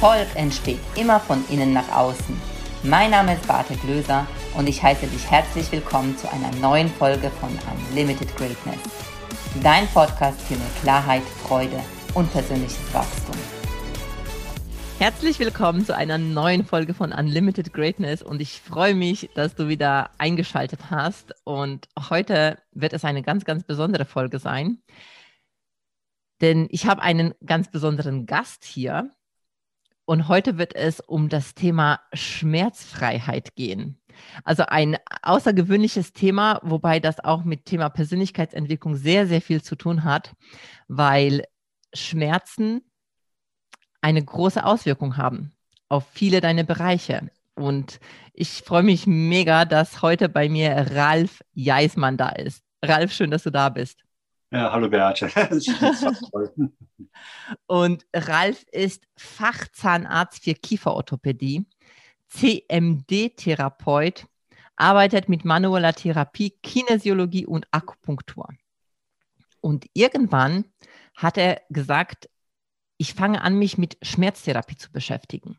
Erfolg entsteht immer von innen nach außen. Mein Name ist Bartek Löser und ich heiße dich herzlich willkommen zu einer neuen Folge von Unlimited Greatness. Dein Podcast für mehr Klarheit, Freude und persönliches Wachstum. Herzlich willkommen zu einer neuen Folge von Unlimited Greatness und ich freue mich, dass du wieder eingeschaltet hast. Und heute wird es eine ganz, ganz besondere Folge sein, denn ich habe einen ganz besonderen Gast hier und heute wird es um das Thema Schmerzfreiheit gehen. Also ein außergewöhnliches Thema, wobei das auch mit Thema Persönlichkeitsentwicklung sehr, sehr viel zu tun hat, weil Schmerzen eine große Auswirkung haben auf viele deine Bereiche. Und ich freue mich mega, dass heute bei mir Ralf Jeismann da ist. Ralf, schön, dass du da bist. Ja, hallo Beate. Und Ralf ist Fachzahnarzt für Kieferorthopädie, CMD-Therapeut, arbeitet mit manueller Therapie, Kinesiologie und Akupunktur. Und irgendwann hat er gesagt, ich fange an, mich mit Schmerztherapie zu beschäftigen.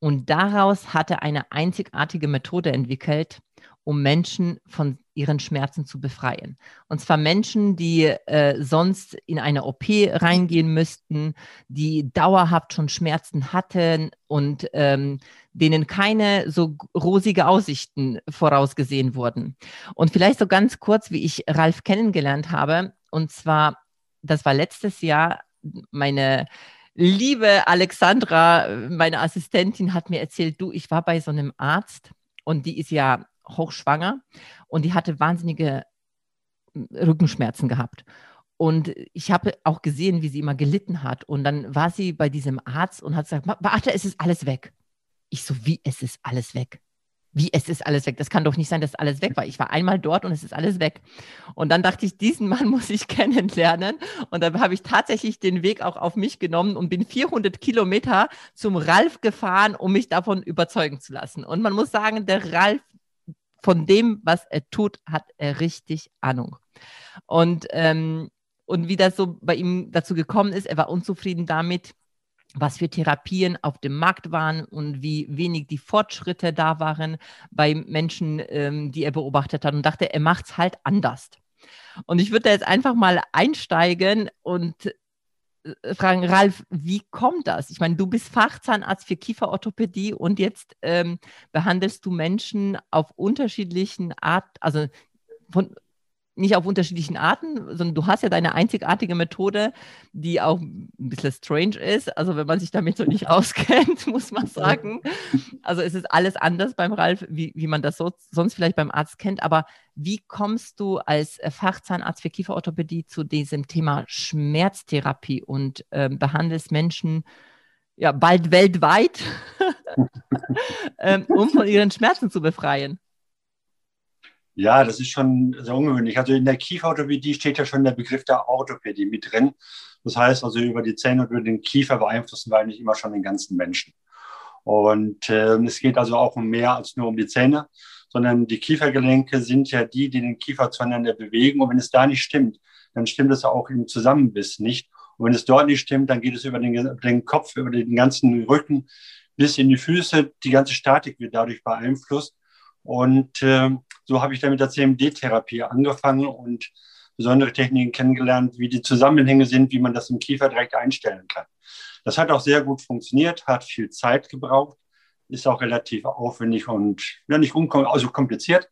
Und daraus hat er eine einzigartige Methode entwickelt, um Menschen von ihren Schmerzen zu befreien. Und zwar Menschen, die äh, sonst in eine OP reingehen müssten, die dauerhaft schon Schmerzen hatten und ähm, denen keine so rosige Aussichten vorausgesehen wurden. Und vielleicht so ganz kurz, wie ich Ralf kennengelernt habe. Und zwar, das war letztes Jahr meine liebe Alexandra, meine Assistentin, hat mir erzählt, du, ich war bei so einem Arzt und die ist ja hochschwanger und die hatte wahnsinnige hm, Rückenschmerzen gehabt. Und ich habe auch gesehen, wie sie immer gelitten hat. Und dann war sie bei diesem Arzt und hat gesagt, warte, es ist alles weg. Ich so, wie, es ist alles weg? Wie, es ist alles weg? Das kann doch nicht sein, dass alles weg war. Ich war einmal dort und es ist alles weg. Und dann dachte ich, diesen Mann muss ich kennenlernen. Und dann habe ich tatsächlich den Weg auch auf mich genommen und bin 400 Kilometer zum Ralf gefahren, um mich davon überzeugen zu lassen. Und man muss sagen, der Ralf von dem, was er tut, hat er richtig Ahnung. Und, ähm, und wie das so bei ihm dazu gekommen ist, er war unzufrieden damit, was für Therapien auf dem Markt waren und wie wenig die Fortschritte da waren bei Menschen, ähm, die er beobachtet hat und dachte, er macht es halt anders. Und ich würde jetzt einfach mal einsteigen und fragen, Ralf, wie kommt das? Ich meine, du bist Fachzahnarzt für Kieferorthopädie und jetzt ähm, behandelst du Menschen auf unterschiedlichen Art, also von nicht auf unterschiedlichen Arten, sondern du hast ja deine einzigartige Methode, die auch ein bisschen strange ist. Also wenn man sich damit so nicht auskennt, muss man sagen. Also es ist alles anders beim Ralf, wie, wie man das so, sonst vielleicht beim Arzt kennt. Aber wie kommst du als Fachzahnarzt für Kieferorthopädie zu diesem Thema Schmerztherapie und äh, behandelst Menschen ja bald weltweit, ähm, um von ihren Schmerzen zu befreien? Ja, das ist schon sehr ungewöhnlich. Also in der Kieferorthopädie steht ja schon der Begriff der Orthopädie mit drin. Das heißt also, über die Zähne und über den Kiefer beeinflussen wir eigentlich immer schon den ganzen Menschen. Und äh, es geht also auch um mehr als nur um die Zähne, sondern die Kiefergelenke sind ja die, die den Kiefer zueinander bewegen. Und wenn es da nicht stimmt, dann stimmt es auch im Zusammenbiss nicht. Und wenn es dort nicht stimmt, dann geht es über den, den Kopf, über den ganzen Rücken bis in die Füße. Die ganze Statik wird dadurch beeinflusst. Und äh, so habe ich dann mit der CMD-Therapie angefangen und besondere Techniken kennengelernt, wie die Zusammenhänge sind, wie man das im Kiefer direkt einstellen kann. Das hat auch sehr gut funktioniert, hat viel Zeit gebraucht, ist auch relativ aufwendig und ja, nicht unkom also kompliziert.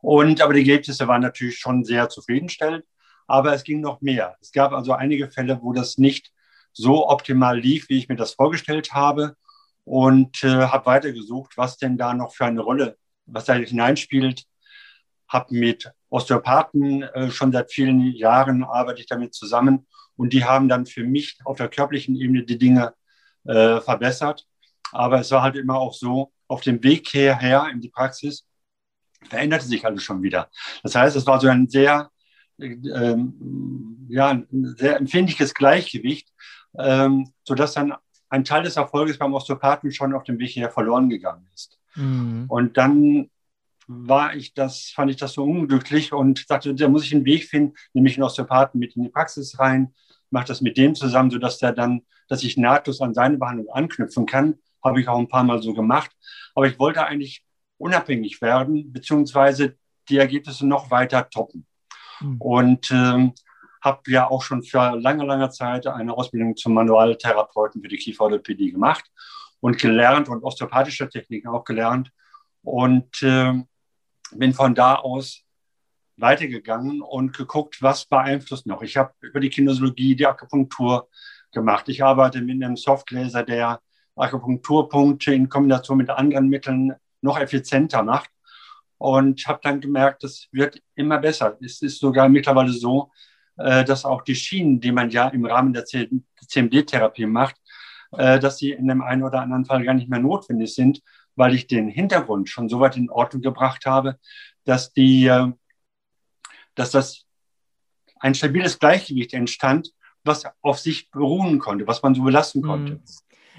Und aber die Ergebnisse waren natürlich schon sehr zufriedenstellend. Aber es ging noch mehr. Es gab also einige Fälle, wo das nicht so optimal lief, wie ich mir das vorgestellt habe. Und äh, habe weitergesucht, was denn da noch für eine Rolle was da hineinspielt. Habe mit Osteopathen äh, schon seit vielen Jahren arbeite ich damit zusammen und die haben dann für mich auf der körperlichen Ebene die Dinge äh, verbessert. Aber es war halt immer auch so, auf dem Weg hierher in die Praxis veränderte sich alles schon wieder. Das heißt, es war so ein sehr, ähm, ja, ein sehr empfindliches Gleichgewicht, ähm, sodass dann ein Teil des Erfolges beim Osteopathen schon auf dem Weg hierher verloren gegangen ist. Mhm. Und dann war ich das, fand ich das so unglücklich und sagte, da muss ich einen Weg finden, nämlich einen Osteopathen mit in die Praxis rein, mache das mit dem zusammen, sodass der dann, dass ich nahtlos an seine Behandlung anknüpfen kann. Habe ich auch ein paar Mal so gemacht. Aber ich wollte eigentlich unabhängig werden, beziehungsweise die Ergebnisse noch weiter toppen. Mhm. Und ähm, habe ja auch schon für lange, lange Zeit eine Ausbildung zum Manualtherapeuten für die Kieferorthopädie gemacht und gelernt und osteopathische Techniken auch gelernt. Und äh, bin von da aus weitergegangen und geguckt, was beeinflusst noch. Ich habe über die Kinesiologie die Akupunktur gemacht. Ich arbeite mit einem Softlaser, der Akupunkturpunkte in Kombination mit anderen Mitteln noch effizienter macht. Und habe dann gemerkt, das wird immer besser. Es ist sogar mittlerweile so, dass auch die Schienen, die man ja im Rahmen der CMD-Therapie macht, äh, dass sie in dem einen oder anderen Fall gar nicht mehr notwendig sind, weil ich den Hintergrund schon so weit in Ordnung gebracht habe, dass die, äh, dass das ein stabiles Gleichgewicht entstand, was auf sich beruhen konnte, was man so belassen konnte. Mhm.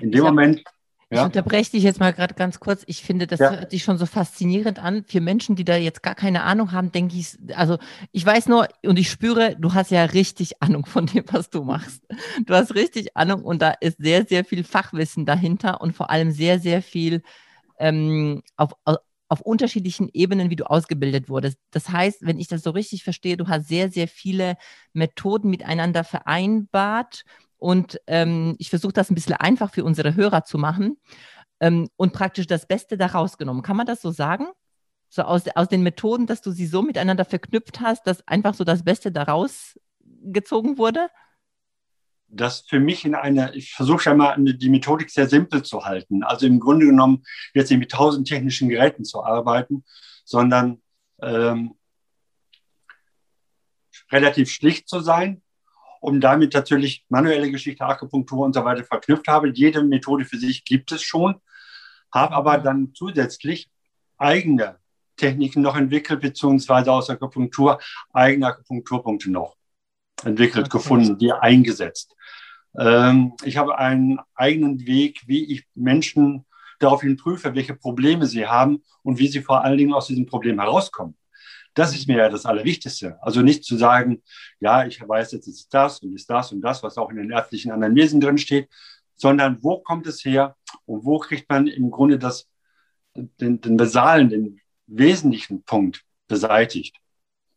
In dem Moment ich unterbreche dich jetzt mal gerade ganz kurz. Ich finde, das ja. hört sich schon so faszinierend an. Für Menschen, die da jetzt gar keine Ahnung haben, denke ich, also ich weiß nur und ich spüre, du hast ja richtig Ahnung von dem, was du machst. Du hast richtig Ahnung und da ist sehr, sehr viel Fachwissen dahinter und vor allem sehr, sehr viel ähm, auf, auf unterschiedlichen Ebenen, wie du ausgebildet wurdest. Das heißt, wenn ich das so richtig verstehe, du hast sehr, sehr viele Methoden miteinander vereinbart und ähm, ich versuche das ein bisschen einfach für unsere Hörer zu machen ähm, und praktisch das Beste daraus genommen. Kann man das so sagen? So aus, aus den Methoden, dass du sie so miteinander verknüpft hast, dass einfach so das Beste daraus gezogen wurde? Das für mich in einer, ich versuche ja mal die Methodik sehr simpel zu halten. Also im Grunde genommen jetzt nicht mit tausend technischen Geräten zu arbeiten, sondern ähm, relativ schlicht zu sein, und damit natürlich manuelle Geschichte, Akupunktur und so weiter verknüpft habe. Jede Methode für sich gibt es schon, habe aber dann zusätzlich eigene Techniken noch entwickelt, beziehungsweise aus Akupunktur eigene Akupunkturpunkte noch entwickelt, okay. gefunden, die eingesetzt. Ähm, ich habe einen eigenen Weg, wie ich Menschen daraufhin prüfe, welche Probleme sie haben und wie sie vor allen Dingen aus diesem Problem herauskommen. Das ist mir ja das Allerwichtigste. Also nicht zu sagen, ja, ich weiß jetzt ist das und ist das und das, was auch in den ärztlichen Anamnesen drin steht, sondern wo kommt es her und wo kriegt man im Grunde das, den, den basalen, den wesentlichen Punkt beseitigt.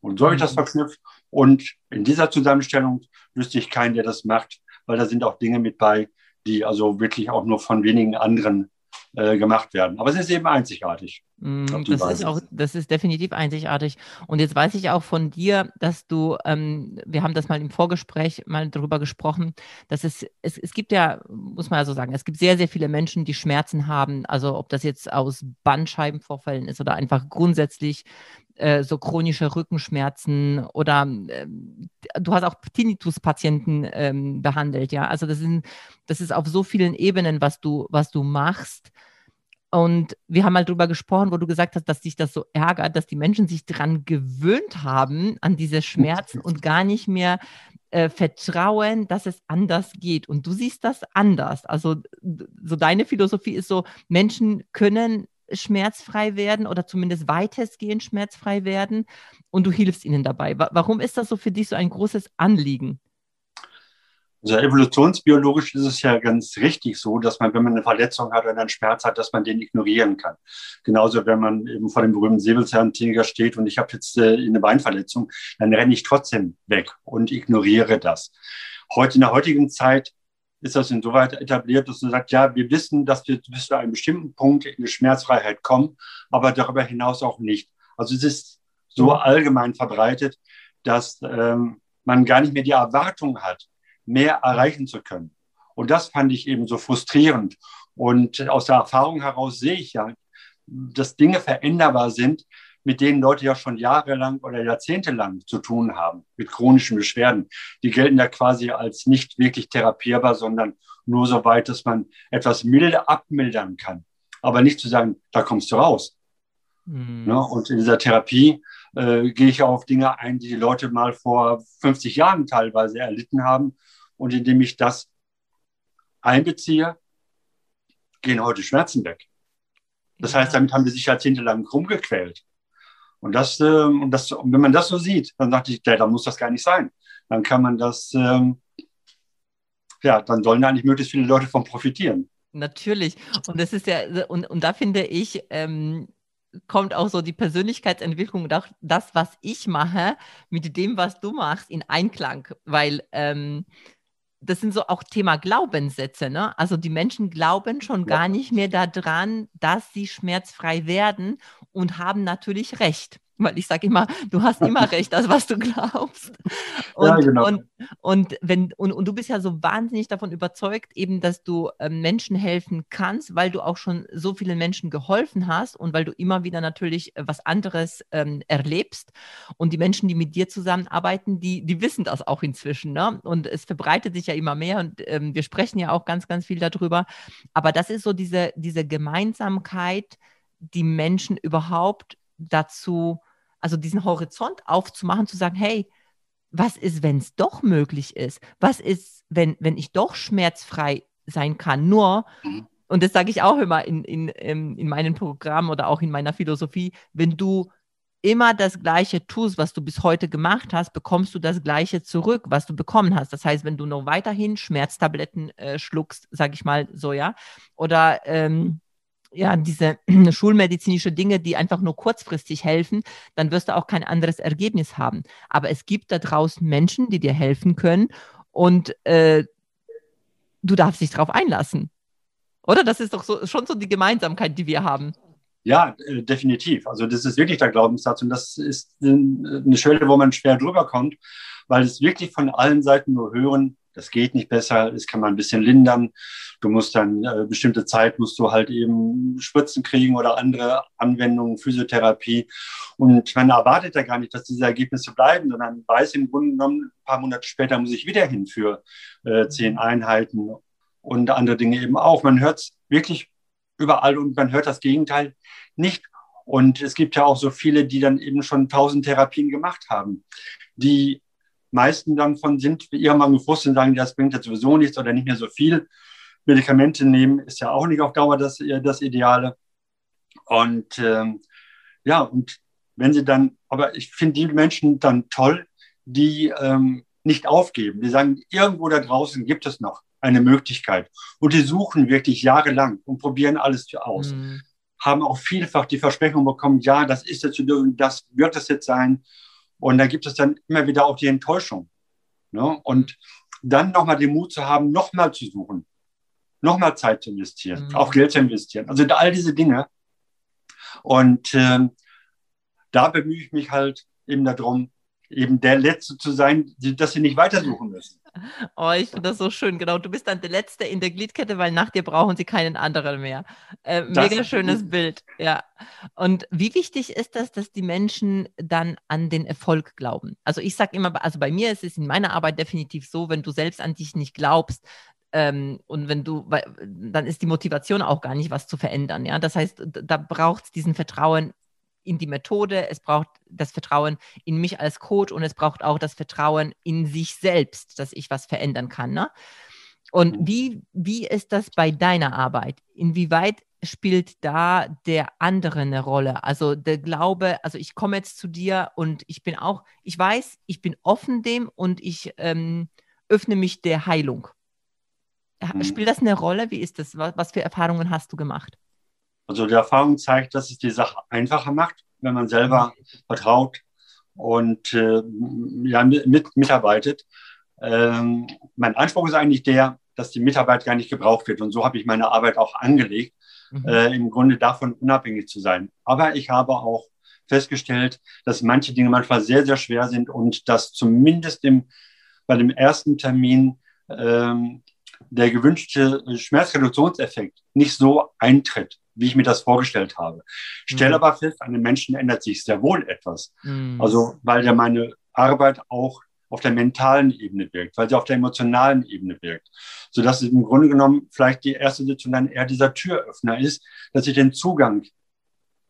Und so habe ich das mhm. verknüpft. Und in dieser Zusammenstellung wüsste ich keinen, der das macht, weil da sind auch Dinge mit bei, die also wirklich auch nur von wenigen anderen äh, gemacht werden. Aber es ist eben einzigartig. Mm, das ist auch, das ist definitiv einzigartig. Und jetzt weiß ich auch von dir, dass du, ähm, wir haben das mal im Vorgespräch mal darüber gesprochen, dass es, es, es gibt ja, muss man ja so sagen, es gibt sehr, sehr viele Menschen, die Schmerzen haben. Also ob das jetzt aus Bandscheibenvorfällen ist oder einfach grundsätzlich äh, so chronische Rückenschmerzen oder äh, du hast auch Tinnitus-Patienten ähm, behandelt, ja. Also das, sind, das ist auf so vielen Ebenen, was du, was du machst. Und wir haben mal drüber gesprochen, wo du gesagt hast, dass dich das so ärgert, dass die Menschen sich daran gewöhnt haben, an diese Schmerzen und gar nicht mehr äh, vertrauen, dass es anders geht. Und du siehst das anders. Also so deine Philosophie ist so, Menschen können schmerzfrei werden oder zumindest weitestgehend schmerzfrei werden und du hilfst ihnen dabei. Warum ist das so für dich so ein großes Anliegen? Also evolutionsbiologisch ist es ja ganz richtig so, dass man, wenn man eine Verletzung hat oder einen Schmerz hat, dass man den ignorieren kann. Genauso, wenn man eben vor dem berühmten Säbelzahntiger steht und ich habe jetzt äh, eine Beinverletzung, dann renne ich trotzdem weg und ignoriere das. Heute in der heutigen Zeit ist das insoweit etabliert, dass man sagt, ja, wir wissen, dass wir bis zu einem bestimmten Punkt in die Schmerzfreiheit kommen, aber darüber hinaus auch nicht. Also es ist so allgemein verbreitet, dass ähm, man gar nicht mehr die Erwartung hat, mehr erreichen zu können. Und das fand ich eben so frustrierend. Und aus der Erfahrung heraus sehe ich ja, dass Dinge veränderbar sind, mit denen Leute ja schon jahrelang oder jahrzehntelang zu tun haben, mit chronischen Beschwerden. Die gelten ja quasi als nicht wirklich therapierbar, sondern nur so weit, dass man etwas milde abmildern kann. Aber nicht zu sagen, da kommst du raus. Mhm. Ja, und in dieser Therapie äh, gehe ich auf Dinge ein, die die Leute mal vor 50 Jahren teilweise erlitten haben und indem ich das einbeziehe, gehen heute Schmerzen weg. Das heißt, damit haben die sich jahrzehntelang rumgequält. Und das, ähm, und das, und wenn man das so sieht, dann dachte ich, da muss das gar nicht sein. Dann kann man das ähm, ja, dann sollen da eigentlich möglichst viele Leute von profitieren. Natürlich. Und das ist ja, und, und da finde ich, ähm, kommt auch so die Persönlichkeitsentwicklung und auch das, was ich mache, mit dem, was du machst, in Einklang. Weil ähm, das sind so auch Thema Glaubenssätze. Ne? Also die Menschen glauben schon gar nicht mehr daran, dass sie schmerzfrei werden und haben natürlich recht weil ich sage immer, du hast immer recht, das, was du glaubst. Und, ja, genau. und, und, wenn, und, und du bist ja so wahnsinnig davon überzeugt, eben, dass du äh, Menschen helfen kannst, weil du auch schon so vielen Menschen geholfen hast und weil du immer wieder natürlich äh, was anderes ähm, erlebst. Und die Menschen, die mit dir zusammenarbeiten, die, die wissen das auch inzwischen. Ne? Und es verbreitet sich ja immer mehr und ähm, wir sprechen ja auch ganz, ganz viel darüber. Aber das ist so diese, diese Gemeinsamkeit, die Menschen überhaupt dazu also diesen Horizont aufzumachen, zu sagen, hey, was ist, wenn es doch möglich ist? Was ist, wenn, wenn ich doch schmerzfrei sein kann? Nur, mhm. und das sage ich auch immer in, in, in meinen Programmen oder auch in meiner Philosophie, wenn du immer das Gleiche tust, was du bis heute gemacht hast, bekommst du das Gleiche zurück, was du bekommen hast. Das heißt, wenn du noch weiterhin Schmerztabletten äh, schluckst, sage ich mal so, ja, oder ähm, ja, diese schulmedizinische Dinge, die einfach nur kurzfristig helfen, dann wirst du auch kein anderes Ergebnis haben. Aber es gibt da draußen Menschen, die dir helfen können und äh, du darfst dich darauf einlassen. Oder? Das ist doch so, schon so die Gemeinsamkeit, die wir haben. Ja, äh, definitiv. Also das ist wirklich der Glaubenssatz und das ist eine Schwelle, wo man schwer drüber kommt, weil es wirklich von allen Seiten nur hören, das geht nicht besser, das kann man ein bisschen lindern. Du musst dann äh, bestimmte Zeit musst du halt eben Spritzen kriegen oder andere Anwendungen, Physiotherapie. Und man erwartet ja gar nicht, dass diese Ergebnisse bleiben, sondern weiß im Grunde genommen, ein paar Monate später muss ich wieder hin für äh, zehn Einheiten und andere Dinge eben auch. Man hört es wirklich überall und man hört das Gegenteil nicht. Und es gibt ja auch so viele, die dann eben schon tausend Therapien gemacht haben, die meisten dann von sind irgendwann gefrustet und sagen, das bringt jetzt sowieso nichts oder nicht mehr so viel. Medikamente nehmen ist ja auch nicht auf Dauer das, äh, das Ideale. Und ähm, ja, und wenn sie dann, aber ich finde die Menschen dann toll, die ähm, nicht aufgeben, die sagen, irgendwo da draußen gibt es noch eine Möglichkeit. Und die suchen wirklich jahrelang und probieren alles aus. Mhm. Haben auch vielfach die Versprechung bekommen, ja, das ist jetzt, das wird es jetzt sein. Und da gibt es dann immer wieder auch die Enttäuschung. Ne? Und dann nochmal den Mut zu haben, nochmal zu suchen, nochmal Zeit zu investieren, mhm. auch Geld zu investieren. Also all diese Dinge. Und ähm, da bemühe ich mich halt eben darum, eben der Letzte zu sein, dass sie nicht weitersuchen müssen. Oh, ich finde das so schön. Genau, du bist dann der Letzte in der Gliedkette, weil nach dir brauchen sie keinen anderen mehr. Äh, mega schönes Bild, ja. Und wie wichtig ist das, dass die Menschen dann an den Erfolg glauben? Also ich sage immer, also bei mir ist es in meiner Arbeit definitiv so, wenn du selbst an dich nicht glaubst, ähm, und wenn du, dann ist die Motivation auch gar nicht, was zu verändern. Ja, das heißt, da braucht es diesen Vertrauen in die Methode, es braucht das Vertrauen in mich als Coach und es braucht auch das Vertrauen in sich selbst, dass ich was verändern kann. Ne? Und mhm. wie, wie ist das bei deiner Arbeit? Inwieweit spielt da der andere eine Rolle? Also der Glaube, also ich komme jetzt zu dir und ich bin auch, ich weiß, ich bin offen dem und ich ähm, öffne mich der Heilung. Mhm. Spielt das eine Rolle? Wie ist das? Was, was für Erfahrungen hast du gemacht? Also die Erfahrung zeigt, dass es die Sache einfacher macht, wenn man selber vertraut und äh, ja, mit, mitarbeitet. Ähm, mein Anspruch ist eigentlich der, dass die Mitarbeit gar nicht gebraucht wird. Und so habe ich meine Arbeit auch angelegt, mhm. äh, im Grunde davon unabhängig zu sein. Aber ich habe auch festgestellt, dass manche Dinge manchmal sehr, sehr schwer sind und dass zumindest im, bei dem ersten Termin ähm, der gewünschte Schmerzreduktionseffekt nicht so eintritt wie ich mir das vorgestellt habe. Stelle mhm. aber fest, an den Menschen ändert sich sehr wohl etwas. Mhm. Also, weil ja meine Arbeit auch auf der mentalen Ebene wirkt, weil sie auf der emotionalen Ebene wirkt. Sodass es im Grunde genommen vielleicht die erste Sitzung dann eher dieser Türöffner ist, dass ich den Zugang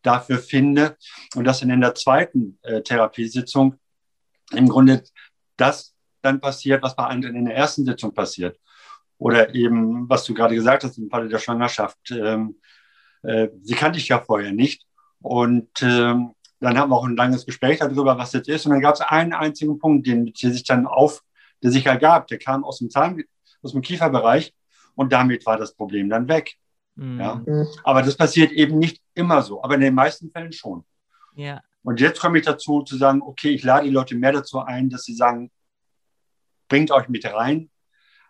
dafür finde und dass dann in der zweiten äh, Therapiesitzung im Grunde das dann passiert, was bei anderen in der ersten Sitzung passiert. Oder eben, was du gerade gesagt hast, im Falle der Schwangerschaft, ähm, äh, sie kannte ich ja vorher nicht. Und ähm, dann haben wir auch ein langes Gespräch darüber, was das ist. Und dann gab es einen einzigen Punkt, den, der sich dann auf, der sich ergab. Der kam aus dem Zahn, aus dem Kieferbereich und damit war das Problem dann weg. Mhm. Ja. Aber das passiert eben nicht immer so, aber in den meisten Fällen schon. Ja. Und jetzt komme ich dazu zu sagen, okay, ich lade die Leute mehr dazu ein, dass sie sagen, bringt euch mit rein,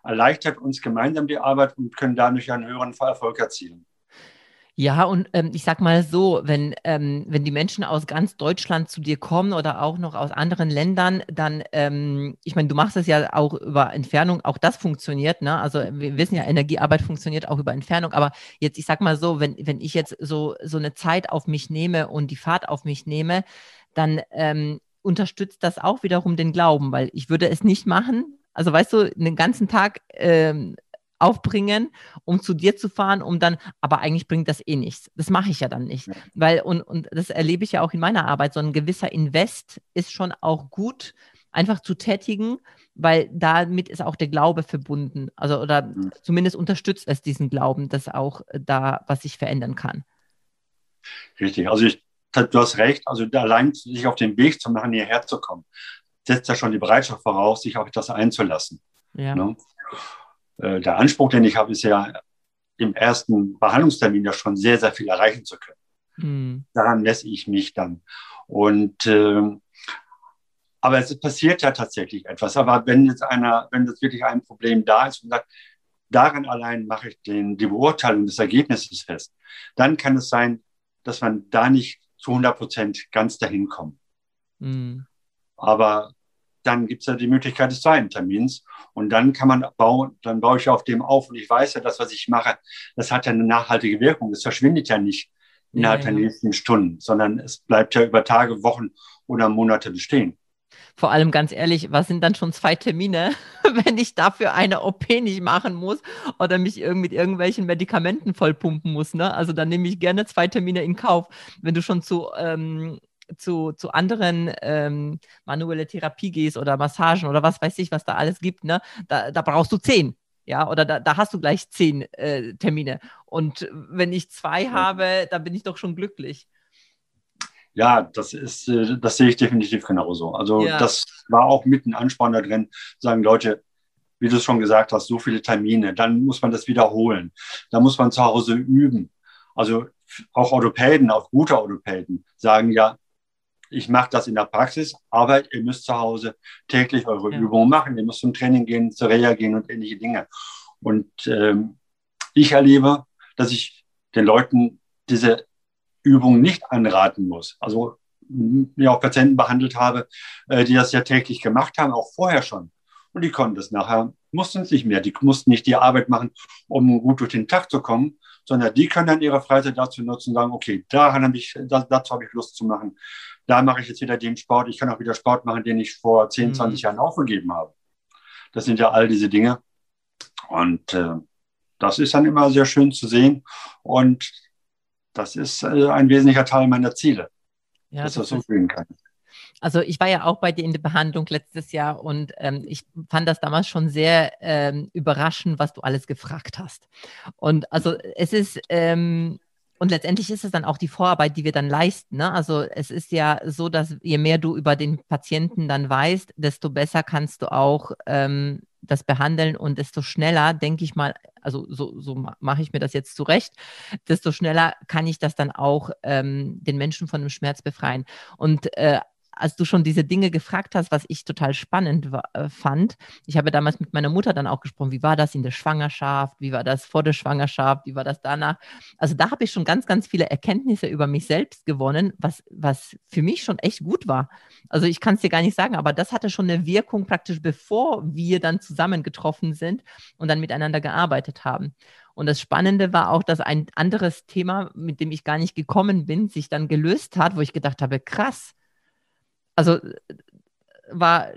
erleichtert uns gemeinsam die Arbeit und können dadurch einen höheren Erfolg erzielen. Ja, und ähm, ich sag mal so, wenn, ähm, wenn die Menschen aus ganz Deutschland zu dir kommen oder auch noch aus anderen Ländern, dann, ähm, ich meine, du machst es ja auch über Entfernung, auch das funktioniert, ne? Also wir wissen ja, Energiearbeit funktioniert auch über Entfernung, aber jetzt, ich sag mal so, wenn, wenn ich jetzt so, so eine Zeit auf mich nehme und die Fahrt auf mich nehme, dann ähm, unterstützt das auch wiederum den Glauben, weil ich würde es nicht machen. Also weißt du, den ganzen Tag ähm, aufbringen, um zu dir zu fahren, um dann, aber eigentlich bringt das eh nichts. Das mache ich ja dann nicht. Weil, und, und das erlebe ich ja auch in meiner Arbeit, so ein gewisser Invest ist schon auch gut, einfach zu tätigen, weil damit ist auch der Glaube verbunden. Also, oder mhm. zumindest unterstützt es diesen Glauben, dass auch da was sich verändern kann. Richtig. Also ich, du hast recht. Also allein sich auf den Weg zu machen, hierher zu kommen, setzt ja schon die Bereitschaft voraus, sich auf das einzulassen. Ja. Ne? Äh, der Anspruch, den ich habe, ist ja im ersten Behandlungstermin ja schon sehr, sehr viel erreichen zu können. Mhm. Daran messe ich mich dann. Und äh, aber es passiert ja tatsächlich etwas. Aber wenn jetzt einer, wenn das wirklich ein Problem da ist und sagt, daran allein mache ich den, die Beurteilung des Ergebnisses fest, dann kann es sein, dass man da nicht zu 100 Prozent ganz dahin kommt. Mhm. Aber dann gibt es ja die Möglichkeit des zweiten Termins. Und dann kann man bauen, dann baue ich auf dem auf. Und ich weiß ja, das, was ich mache, das hat ja eine nachhaltige Wirkung. Das verschwindet ja nicht innerhalb ja, ja. der nächsten Stunden, sondern es bleibt ja über Tage, Wochen oder Monate bestehen. Vor allem ganz ehrlich, was sind dann schon zwei Termine, wenn ich dafür eine OP nicht machen muss oder mich irgendwie mit irgendwelchen Medikamenten vollpumpen muss? Ne? Also dann nehme ich gerne zwei Termine in Kauf. Wenn du schon zu ähm, zu, zu anderen ähm, manuelle Therapie gehst oder Massagen oder was weiß ich, was da alles gibt, ne, da, da brauchst du zehn. Ja, oder da, da hast du gleich zehn äh, Termine. Und wenn ich zwei ja. habe, dann bin ich doch schon glücklich. Ja, das ist, äh, das sehe ich definitiv genauso. Also ja. das war auch mit ein Ansporn da drin, sagen Leute, wie du es schon gesagt hast, so viele Termine, dann muss man das wiederholen. Da muss man zu Hause üben. Also auch Orthopäden, auch gute Orthopäden sagen ja, ich mache das in der Praxis, aber ihr müsst zu Hause täglich eure ja. Übungen machen. Ihr müsst zum Training gehen, zur Reha gehen und ähnliche Dinge. Und ähm, ich erlebe, dass ich den Leuten diese Übung nicht anraten muss. Also mir auch Patienten behandelt habe, äh, die das ja täglich gemacht haben, auch vorher schon. Und die konnten das nachher, mussten es nicht mehr. Die mussten nicht die Arbeit machen, um gut durch den Tag zu kommen, sondern die können dann ihre Freizeit dazu nutzen und sagen, okay, daran habe ich, dazu habe ich Lust zu machen da mache ich jetzt wieder den Sport. Ich kann auch wieder Sport machen, den ich vor 10, 20 mhm. Jahren aufgegeben habe. Das sind ja all diese Dinge. Und äh, das ist dann immer sehr schön zu sehen. Und das ist äh, ein wesentlicher Teil meiner Ziele, ja, dass das, das so fühlen kann. Also ich war ja auch bei dir in der Behandlung letztes Jahr und ähm, ich fand das damals schon sehr ähm, überraschend, was du alles gefragt hast. Und also es ist, ähm, und letztendlich ist es dann auch die Vorarbeit, die wir dann leisten. Ne? Also es ist ja so, dass je mehr du über den Patienten dann weißt, desto besser kannst du auch ähm, das behandeln und desto schneller, denke ich mal, also so, so mache ich mir das jetzt zurecht, desto schneller kann ich das dann auch ähm, den Menschen von dem Schmerz befreien. Und äh, als du schon diese Dinge gefragt hast, was ich total spannend war, äh, fand. Ich habe damals mit meiner Mutter dann auch gesprochen, wie war das in der Schwangerschaft, wie war das vor der Schwangerschaft, wie war das danach. Also da habe ich schon ganz, ganz viele Erkenntnisse über mich selbst gewonnen, was, was für mich schon echt gut war. Also ich kann es dir gar nicht sagen, aber das hatte schon eine Wirkung praktisch, bevor wir dann zusammengetroffen sind und dann miteinander gearbeitet haben. Und das Spannende war auch, dass ein anderes Thema, mit dem ich gar nicht gekommen bin, sich dann gelöst hat, wo ich gedacht habe, krass, also war,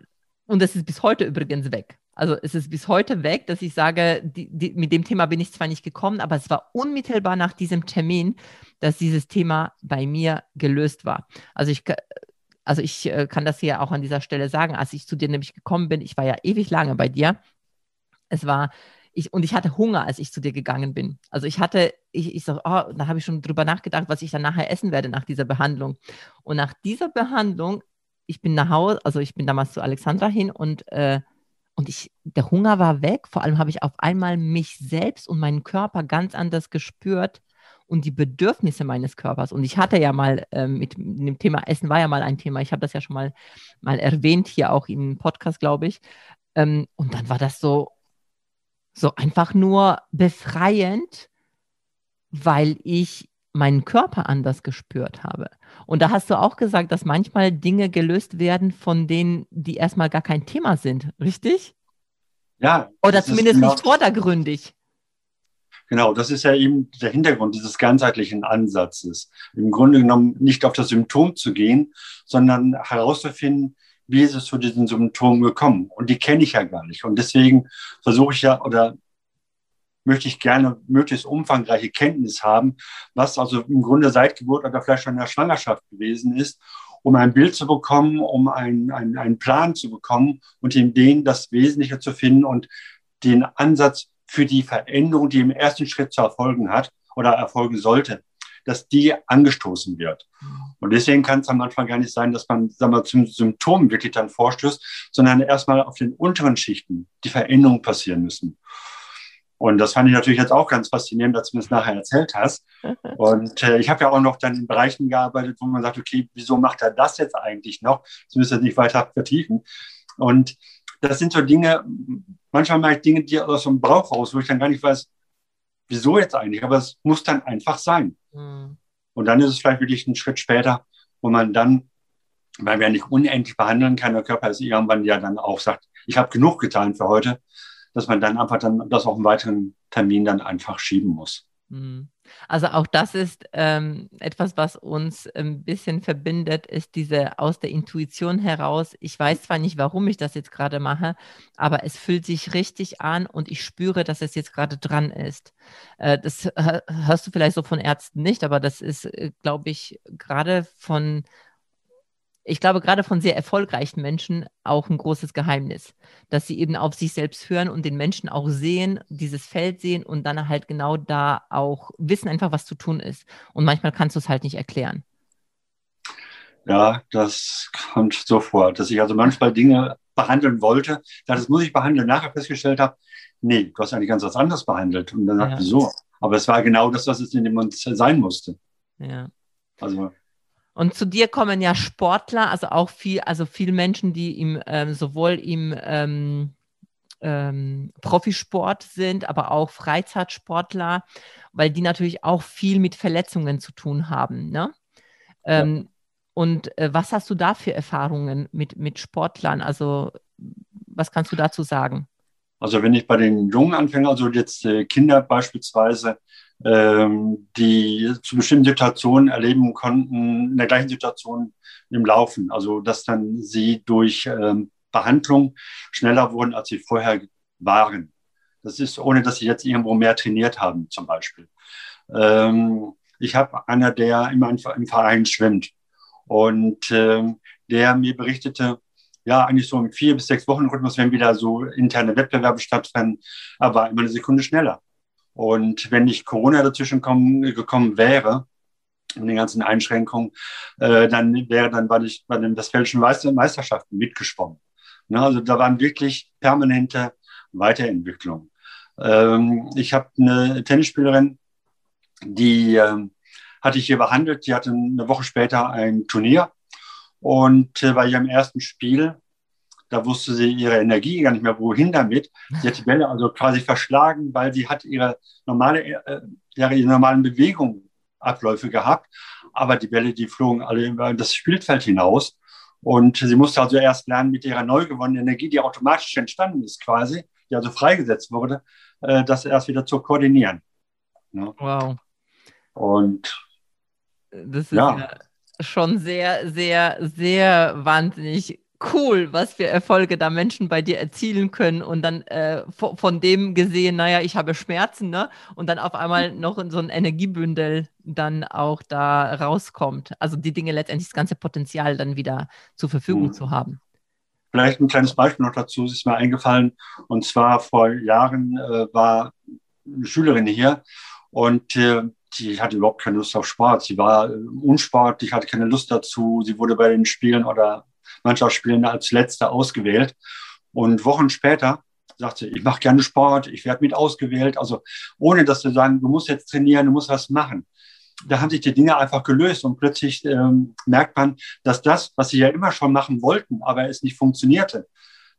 und das ist bis heute übrigens weg. Also es ist bis heute weg, dass ich sage, die, die, mit dem Thema bin ich zwar nicht gekommen, aber es war unmittelbar nach diesem Termin, dass dieses Thema bei mir gelöst war. Also ich, also ich äh, kann das hier auch an dieser Stelle sagen, als ich zu dir nämlich gekommen bin, ich war ja ewig lange bei dir. Es war, ich, und ich hatte Hunger, als ich zu dir gegangen bin. Also ich hatte, ich, ich so, oh, da habe ich schon drüber nachgedacht, was ich dann nachher essen werde nach dieser Behandlung. Und nach dieser Behandlung ich bin nach Hause, also ich bin damals zu Alexandra hin und, äh, Und ich, der Hunger war weg. Vor allem habe ich auf einmal mich selbst und meinen Körper ganz anders gespürt und die Bedürfnisse meines Körpers. Und ich hatte ja mal ähm, mit dem Thema Essen war ja mal ein Thema. Ich habe das ja schon mal, mal erwähnt, hier auch im Podcast, glaube ich. Ähm, und dann war das so, so einfach nur befreiend, weil ich meinen Körper anders gespürt habe. Und da hast du auch gesagt, dass manchmal Dinge gelöst werden, von denen, die erstmal gar kein Thema sind, richtig? Ja. Oder zumindest genau, nicht vordergründig. Genau, das ist ja eben der Hintergrund dieses ganzheitlichen Ansatzes. Im Grunde genommen nicht auf das Symptom zu gehen, sondern herauszufinden, wie ist es zu diesen Symptomen gekommen. Und die kenne ich ja gar nicht. Und deswegen versuche ich ja oder möchte ich gerne möglichst umfangreiche Kenntnis haben, was also im Grunde seit Geburt oder vielleicht schon in der Schwangerschaft gewesen ist, um ein Bild zu bekommen, um einen, einen, einen Plan zu bekommen und in denen das Wesentliche zu finden und den Ansatz für die Veränderung, die im ersten Schritt zu erfolgen hat oder erfolgen sollte, dass die angestoßen wird. Und deswegen kann es am Anfang gar nicht sein, dass man sagen wir, zum Symptom wirklich dann vorstößt, sondern erstmal auf den unteren Schichten die Veränderungen passieren müssen. Und das fand ich natürlich jetzt auch ganz faszinierend, dass du mir das nachher erzählt hast. Und äh, ich habe ja auch noch dann in Bereichen gearbeitet, wo man sagt, okay, wieso macht er das jetzt eigentlich noch? Das müsste nicht weiter vertiefen. Und das sind so Dinge, manchmal mache ich Dinge, die aus dem Bauch raus, wo ich dann gar nicht weiß, wieso jetzt eigentlich, aber es muss dann einfach sein. Mhm. Und dann ist es vielleicht wirklich ein Schritt später, wo man dann, weil wir ja nicht unendlich behandeln kann, der Körper ist irgendwann ja dann auch sagt, ich habe genug getan für heute, dass man dann einfach dann das auf einen weiteren Termin dann einfach schieben muss. Mhm. Also auch das ist ähm, etwas, was uns ein bisschen verbindet, ist diese aus der Intuition heraus. Ich weiß zwar nicht, warum ich das jetzt gerade mache, aber es fühlt sich richtig an und ich spüre, dass es jetzt gerade dran ist. Äh, das hörst du vielleicht so von Ärzten nicht, aber das ist, äh, glaube ich, gerade von ich glaube, gerade von sehr erfolgreichen Menschen auch ein großes Geheimnis, dass sie eben auf sich selbst hören und den Menschen auch sehen, dieses Feld sehen und dann halt genau da auch wissen einfach, was zu tun ist. Und manchmal kannst du es halt nicht erklären. Ja, das kommt so vor, dass ich also manchmal Dinge behandeln wollte, das muss ich behandeln, nachher festgestellt habe, nee, du hast eigentlich ganz was anderes behandelt. Und dann ja. sagte so, aber es war genau das, was es in dem Moment sein musste. Ja. Also und zu dir kommen ja Sportler, also auch viel, also viele Menschen, die im, ähm, sowohl im ähm, ähm, Profisport sind, aber auch Freizeitsportler, weil die natürlich auch viel mit Verletzungen zu tun haben. Ne? Ja. Ähm, und äh, was hast du da für Erfahrungen mit, mit Sportlern? Also was kannst du dazu sagen? Also wenn ich bei den jungen Anfängern, also jetzt äh, Kinder beispielsweise, die zu bestimmten Situationen erleben konnten, in der gleichen Situation im Laufen. Also dass dann sie durch ähm, Behandlung schneller wurden, als sie vorher waren. Das ist, ohne dass sie jetzt irgendwo mehr trainiert haben, zum Beispiel. Ähm, ich habe einer, der immer im Verein schwimmt und ähm, der mir berichtete, ja, eigentlich so im vier bis sechs Wochen Rhythmus, wenn wieder so interne Wettbewerbe stattfinden, aber immer eine Sekunde schneller. Und wenn nicht Corona dazwischen kommen, gekommen wäre, mit den ganzen Einschränkungen, äh, dann wäre dann war ich bei den Westfälischen Meisterschaften mitgeschwommen. Ne, also da waren wirklich permanente Weiterentwicklungen. Ähm, ich habe eine Tennisspielerin, die äh, hatte ich hier behandelt, die hatte eine Woche später ein Turnier und äh, bei ihrem ersten Spiel da wusste sie ihre Energie gar nicht mehr, wohin damit. Sie hat die Bälle also quasi verschlagen, weil sie hat ihre normale, äh, ihre normalen Bewegungen, Abläufe gehabt. Aber die Bälle, die flogen alle über das Spielfeld hinaus. Und sie musste also erst lernen, mit ihrer neu gewonnenen Energie, die automatisch entstanden ist quasi, die also freigesetzt wurde, äh, das erst wieder zu koordinieren. Ne? Wow. Und das ist ja. ja schon sehr, sehr, sehr wahnsinnig cool, was für Erfolge da Menschen bei dir erzielen können und dann äh, von, von, dem gesehen, naja, ich habe Schmerzen, ne? Und dann auf einmal noch so ein Energiebündel dann auch da rauskommt. Also die Dinge letztendlich das ganze Potenzial dann wieder zur Verfügung mhm. zu haben. Vielleicht ein kleines Beispiel noch dazu, ist mir eingefallen. Und zwar vor Jahren äh, war eine Schülerin hier und äh, die hatte überhaupt keine Lust auf Sport. Sie war äh, unsportlich, hatte keine Lust dazu. Sie wurde bei den Spielen oder Mannschaftsspielen als Letzte ausgewählt. Und Wochen später sagt sie, ich mache gerne Sport, ich werde mit ausgewählt. Also ohne dass wir sagen, du musst jetzt trainieren, du musst was machen. Da haben sich die Dinge einfach gelöst und plötzlich ähm, merkt man, dass das, was sie ja immer schon machen wollten, aber es nicht funktionierte,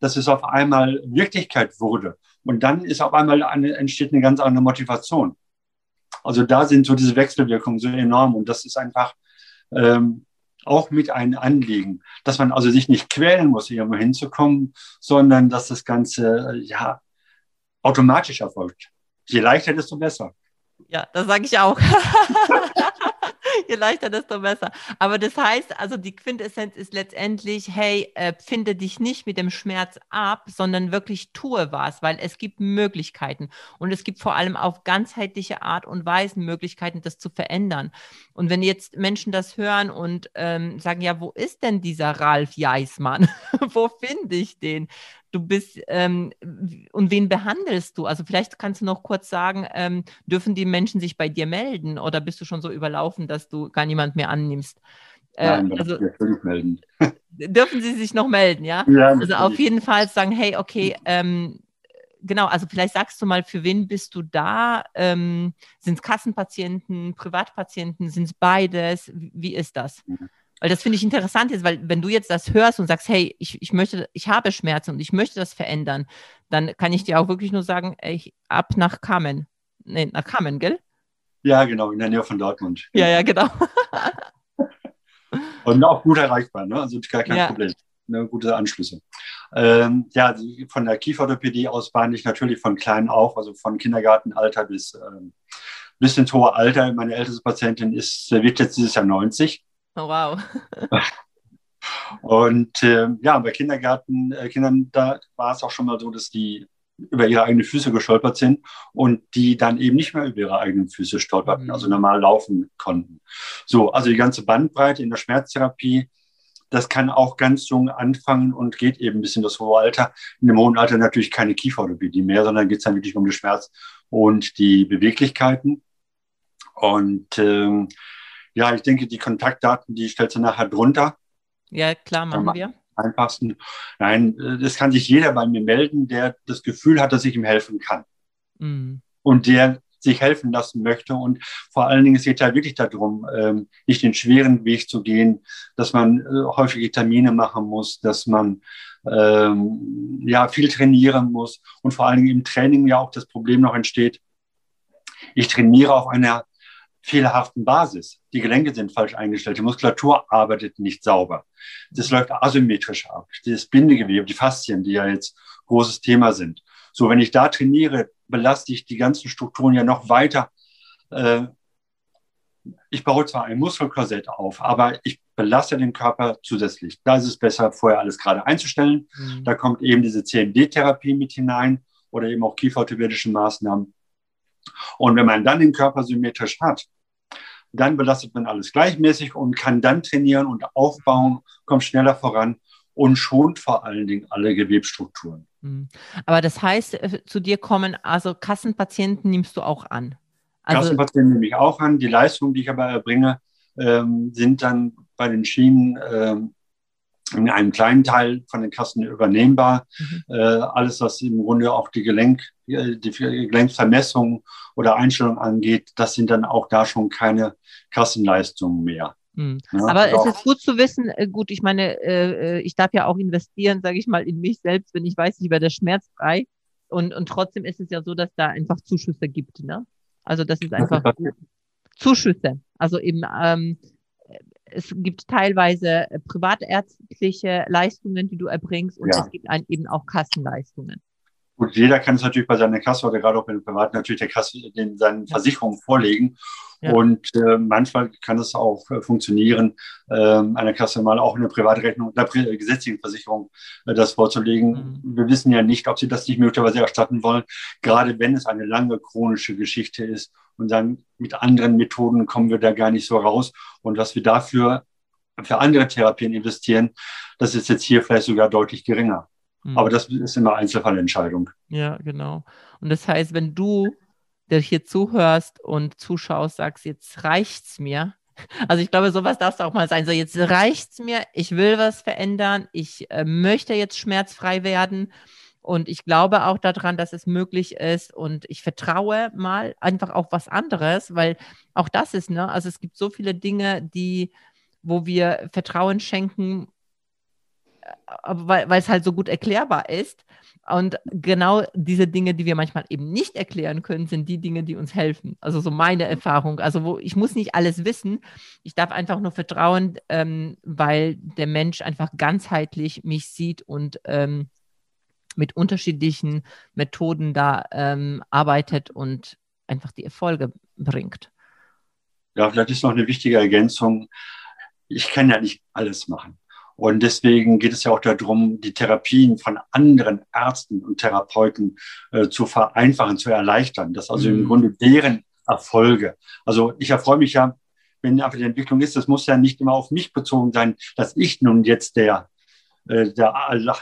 dass es auf einmal Wirklichkeit wurde. Und dann ist auf einmal eine, entsteht eine ganz andere Motivation. Also da sind so diese Wechselwirkungen so enorm und das ist einfach ähm, auch mit einem Anliegen, dass man also sich nicht quälen muss, irgendwo hinzukommen, sondern dass das Ganze äh, ja automatisch erfolgt. Je leichter, desto besser. Ja, das sage ich auch. Je leichter, desto besser. Aber das heißt, also die Quintessenz ist letztendlich, hey, äh, finde dich nicht mit dem Schmerz ab, sondern wirklich tue was, weil es gibt Möglichkeiten. Und es gibt vor allem auf ganzheitliche Art und Weise Möglichkeiten, das zu verändern. Und wenn jetzt Menschen das hören und ähm, sagen, ja, wo ist denn dieser Ralf Jeismann? wo finde ich den? Du bist ähm, und wen behandelst du? Also vielleicht kannst du noch kurz sagen, ähm, dürfen die Menschen sich bei dir melden oder bist du schon so überlaufen, dass du gar niemand mehr annimmst? Äh, Nein, also, melden. dürfen sie sich noch melden, ja? ja also auf jeden Fall sagen, hey, okay, ähm, genau, also vielleicht sagst du mal, für wen bist du da? Ähm, sind es Kassenpatienten, Privatpatienten, sind es beides? Wie ist das? Mhm. Weil das finde ich interessant jetzt, weil wenn du jetzt das hörst und sagst, hey, ich, ich möchte, ich habe Schmerzen und ich möchte das verändern, dann kann ich dir auch wirklich nur sagen, ey, ab nach Kamen. Nee, nach Kamen, gell? Ja, genau, in der Nähe von Dortmund. Ja, ja, genau. und auch gut erreichbar, ne? also gar kein ja. Problem. Ne, gute Anschlüsse. Ähm, ja, von der Kieferorthopädie aus bahne ich natürlich von klein auf, also von Kindergartenalter bis, ähm, bis ins hohe Alter. Meine älteste Patientin ist, wird jetzt dieses Jahr 90. Oh, wow. Und äh, ja, bei Kindergarten, äh, Kindern, da war es auch schon mal so, dass die über ihre eigenen Füße gestolpert sind und die dann eben nicht mehr über ihre eigenen Füße stolperten, mhm. also normal laufen konnten. So, also die ganze Bandbreite in der Schmerztherapie, das kann auch ganz jung anfangen und geht eben bis in das hohe Alter. In dem hohen Alter natürlich keine Kieferorthopädie mehr, sondern geht es dann wirklich um den Schmerz und die Beweglichkeiten. Und ähm, ja, ich denke, die Kontaktdaten, die stellst du nachher drunter. Ja, klar, machen wir. Einfachsten. Nein, das kann sich jeder bei mir melden, der das Gefühl hat, dass ich ihm helfen kann. Mhm. Und der sich helfen lassen möchte. Und vor allen Dingen, es geht ja wirklich darum, ähm, nicht den schweren Weg zu gehen, dass man äh, häufige Termine machen muss, dass man ähm, ja viel trainieren muss und vor allen Dingen im Training ja auch das Problem noch entsteht. Ich trainiere auf einer fehlerhaften Basis. Die Gelenke sind falsch eingestellt, die Muskulatur arbeitet nicht sauber. Das läuft asymmetrisch ab. Das Bindegewebe, die Faszien, die ja jetzt großes Thema sind. So, wenn ich da trainiere, belaste ich die ganzen Strukturen ja noch weiter. Äh, ich baue zwar ein Muskelkorsett auf, aber ich belaste den Körper zusätzlich. Da ist es besser, vorher alles gerade einzustellen. Mhm. Da kommt eben diese CMD-Therapie mit hinein oder eben auch kieferorthopädische Maßnahmen. Und wenn man dann den Körper symmetrisch hat, dann belastet man alles gleichmäßig und kann dann trainieren und aufbauen, kommt schneller voran und schont vor allen Dingen alle Gewebstrukturen. Mhm. Aber das heißt, äh, zu dir kommen also Kassenpatienten nimmst du auch an? Also Kassenpatienten nehme ich auch an. Die Leistungen, die ich aber erbringe, ähm, sind dann bei den Schienen ähm, in einem kleinen Teil von den Kassen übernehmbar. Mhm. Äh, alles, was im Grunde auch die, Gelenk, die Gelenkvermessung oder Einstellung angeht, das sind dann auch da schon keine Kassenleistungen mehr. Mhm. Ja, Aber es ist gut zu wissen, äh, gut, ich meine, äh, äh, ich darf ja auch investieren, sage ich mal, in mich selbst, wenn ich weiß, ich werde schmerzfrei. Und, und trotzdem ist es ja so, dass da einfach Zuschüsse gibt. Ne? Also das ist einfach Zuschüsse. Also eben ähm, es gibt teilweise äh, privatärztliche Leistungen, die du erbringst und ja. es gibt eben auch Kassenleistungen. Gut, jeder kann es natürlich bei seiner Kasse oder gerade auch bei den Privaten natürlich der Kasse den, seinen Versicherungen vorlegen. Ja. Und äh, manchmal kann es auch äh, funktionieren, äh, einer Kasse mal auch eine Privatrechnung, einer äh, gesetzlichen Versicherung äh, das vorzulegen. Mhm. Wir wissen ja nicht, ob sie das nicht möglicherweise erstatten wollen, gerade wenn es eine lange chronische Geschichte ist. Und dann mit anderen Methoden kommen wir da gar nicht so raus. Und was wir dafür für andere Therapien investieren, das ist jetzt hier vielleicht sogar deutlich geringer. Mhm. Aber das ist immer Einzelfallentscheidung. Ja, genau. Und das heißt, wenn du, der hier zuhörst und zuschaust, sagst, jetzt reicht's mir, Also ich glaube, sowas darf es auch mal sein. So, jetzt reicht es mir, ich will was verändern, ich äh, möchte jetzt schmerzfrei werden. Und ich glaube auch daran, dass es möglich ist. Und ich vertraue mal einfach auf was anderes, weil auch das ist, ne? Also es gibt so viele Dinge, die, wo wir Vertrauen schenken, weil, es halt so gut erklärbar ist. Und genau diese Dinge, die wir manchmal eben nicht erklären können, sind die Dinge, die uns helfen. Also so meine Erfahrung. Also wo ich muss nicht alles wissen. Ich darf einfach nur vertrauen, ähm, weil der Mensch einfach ganzheitlich mich sieht und ähm, mit unterschiedlichen Methoden da ähm, arbeitet und einfach die Erfolge bringt. Ja, vielleicht ist noch eine wichtige Ergänzung. Ich kann ja nicht alles machen. Und deswegen geht es ja auch darum, die Therapien von anderen Ärzten und Therapeuten äh, zu vereinfachen, zu erleichtern. Das also mhm. im Grunde deren Erfolge. Also ich erfreue mich ja, wenn einfach die Entwicklung ist, das muss ja nicht immer auf mich bezogen sein, dass ich nun jetzt der, äh, der,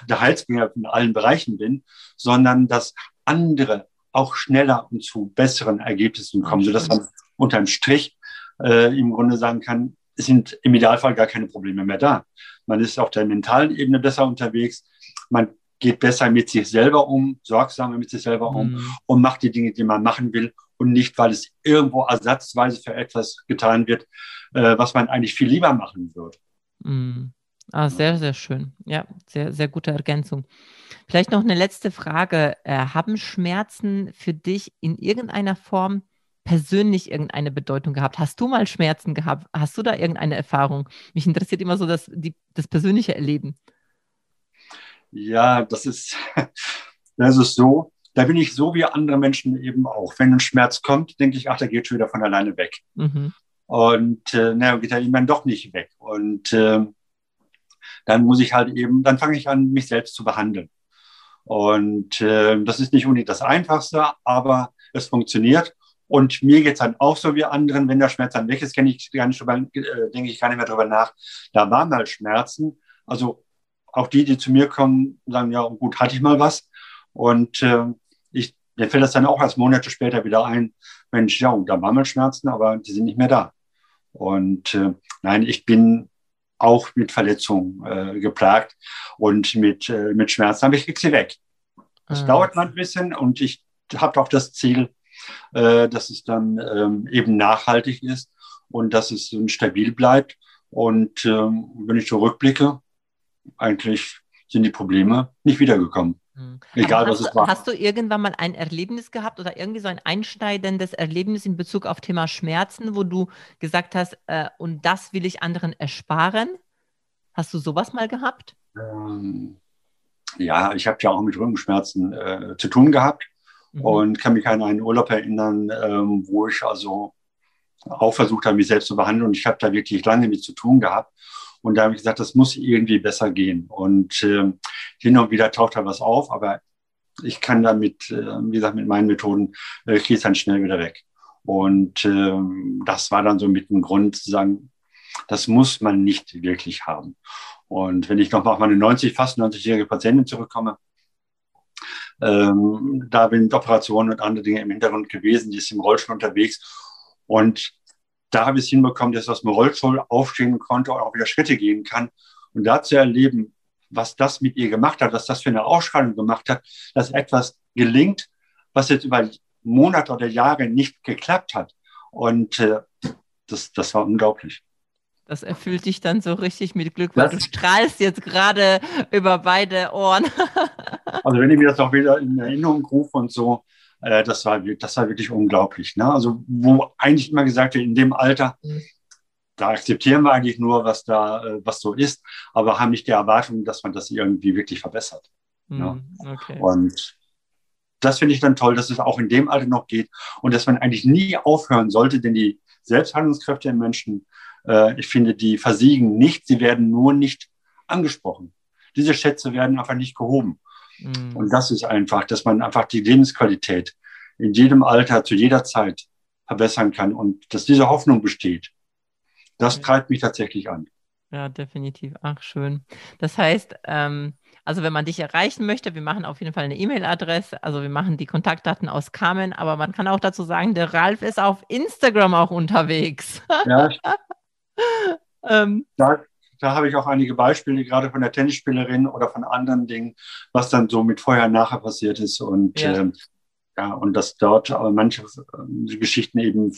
der Heilsbringer in allen Bereichen bin, sondern dass andere auch schneller und zu besseren Ergebnissen kommen, sodass man unterm Strich äh, im Grunde sagen kann, es sind im Idealfall gar keine Probleme mehr da. Man ist auf der mentalen Ebene besser unterwegs. Man geht besser mit sich selber um, sorgsamer mit sich selber um mhm. und macht die Dinge, die man machen will und nicht, weil es irgendwo ersatzweise für etwas getan wird, äh, was man eigentlich viel lieber machen würde. Mhm. Ah, sehr, sehr schön. Ja, sehr, sehr gute Ergänzung. Vielleicht noch eine letzte Frage. Äh, haben Schmerzen für dich in irgendeiner Form persönlich irgendeine Bedeutung gehabt? Hast du mal Schmerzen gehabt? Hast du da irgendeine Erfahrung? Mich interessiert immer so das, die, das persönliche Erleben. Ja, das ist, das ist so. Da bin ich so wie andere Menschen eben auch. Wenn ein Schmerz kommt, denke ich, ach, der geht schon wieder von alleine weg. Mhm. Und äh, naja, geht er irgendwann doch nicht weg. Und äh, dann muss ich halt eben, dann fange ich an, mich selbst zu behandeln. Und äh, das ist nicht unbedingt das Einfachste, aber es funktioniert. Und mir geht es dann auch so wie anderen, wenn der Schmerz dann weg ist, kenne ich gar nicht drüber, äh, denke ich gar nicht mehr drüber nach. Da waren mal Schmerzen. Also auch die, die zu mir kommen, sagen, ja, gut, hatte ich mal was. Und äh, ich, mir fällt das dann auch erst Monate später wieder ein, Mensch, ja, da waren mal Schmerzen, aber die sind nicht mehr da. Und äh, nein, ich bin auch mit Verletzungen äh, geplagt und mit, äh, mit Schmerzen, aber ich kriege sie weg. Das ah. dauert mal ein bisschen und ich habe auch das Ziel, äh, dass es dann ähm, eben nachhaltig ist und dass es stabil bleibt. Und ähm, wenn ich zurückblicke, eigentlich sind die Probleme nicht wiedergekommen. Mhm. Egal, was es war. Hast du irgendwann mal ein Erlebnis gehabt oder irgendwie so ein einschneidendes Erlebnis in Bezug auf Thema Schmerzen, wo du gesagt hast, äh, und das will ich anderen ersparen? Hast du sowas mal gehabt? Ähm, ja, ich habe ja auch mit Rückenschmerzen äh, zu tun gehabt mhm. und kann mich an einen Urlaub erinnern, ähm, wo ich also auch versucht habe, mich selbst zu behandeln. Und ich habe da wirklich lange mit zu tun gehabt. Und da habe ich gesagt, das muss irgendwie besser gehen. Und äh, hin und wieder taucht da was auf, aber ich kann damit, äh, wie gesagt, mit meinen Methoden, äh, es dann schnell wieder weg. Und äh, das war dann so mit dem Grund zu sagen, das muss man nicht wirklich haben. Und wenn ich noch mal auf meine 90, fast 90-jährige Patientin zurückkomme, ähm, da bin Operationen und andere Dinge im Hintergrund gewesen, die ist im Rollstuhl unterwegs. Und da habe ich es hinbekommen, dass ich aus dem Rollstuhl aufstehen konnte und auch wieder Schritte gehen kann. Und da zu erleben, was das mit ihr gemacht hat, was das für eine Ausstrahlung gemacht hat, dass etwas gelingt, was jetzt über Monate oder Jahre nicht geklappt hat. Und äh, das, das war unglaublich. Das erfüllt dich dann so richtig mit Glück, weil das, du strahlst jetzt gerade über beide Ohren. also wenn ich mir das auch wieder in Erinnerung rufe und so, äh, das, war, das war wirklich unglaublich. Ne? Also wo eigentlich immer gesagt wird, in dem Alter, da akzeptieren wir eigentlich nur, was da, äh, was so ist, aber haben nicht die Erwartung, dass man das irgendwie wirklich verbessert. Mhm, ne? okay. Und das finde ich dann toll, dass es auch in dem Alter noch geht und dass man eigentlich nie aufhören sollte, denn die Selbsthandlungskräfte im Menschen äh, ich finde, die versiegen nicht, sie werden nur nicht angesprochen. Diese Schätze werden einfach nicht gehoben. Mhm. Und das ist einfach, dass man einfach die Lebensqualität in jedem Alter, zu jeder Zeit verbessern kann und dass diese Hoffnung besteht. Das ja. treibt mich tatsächlich an. Ja, definitiv. Ach, schön. Das heißt, ähm, also wenn man dich erreichen möchte, wir machen auf jeden Fall eine E-Mail-Adresse, also wir machen die Kontaktdaten aus Carmen, aber man kann auch dazu sagen, der Ralf ist auf Instagram auch unterwegs. Ja, ähm, da, da habe ich auch einige Beispiele, gerade von der Tennisspielerin oder von anderen Dingen, was dann so mit vorher und nachher passiert ist. Und ja, ähm, ja und dass dort manche äh, Geschichten eben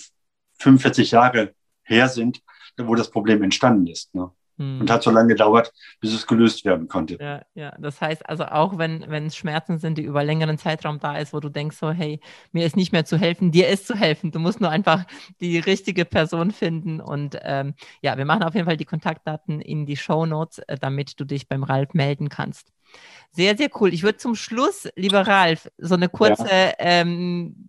45 Jahre her sind, wo das Problem entstanden ist. Ne? Hm. Und hat so lange gedauert, bis es gelöst werden konnte. Ja, ja. Das heißt also auch, wenn, wenn es Schmerzen sind, die über längeren Zeitraum da ist, wo du denkst so, hey, mir ist nicht mehr zu helfen, dir ist zu helfen. Du musst nur einfach die richtige Person finden. Und ähm, ja, wir machen auf jeden Fall die Kontaktdaten in die Show Notes, äh, damit du dich beim Ralf melden kannst. Sehr, sehr cool. Ich würde zum Schluss, lieber Ralf, so eine kurze, ja. ähm,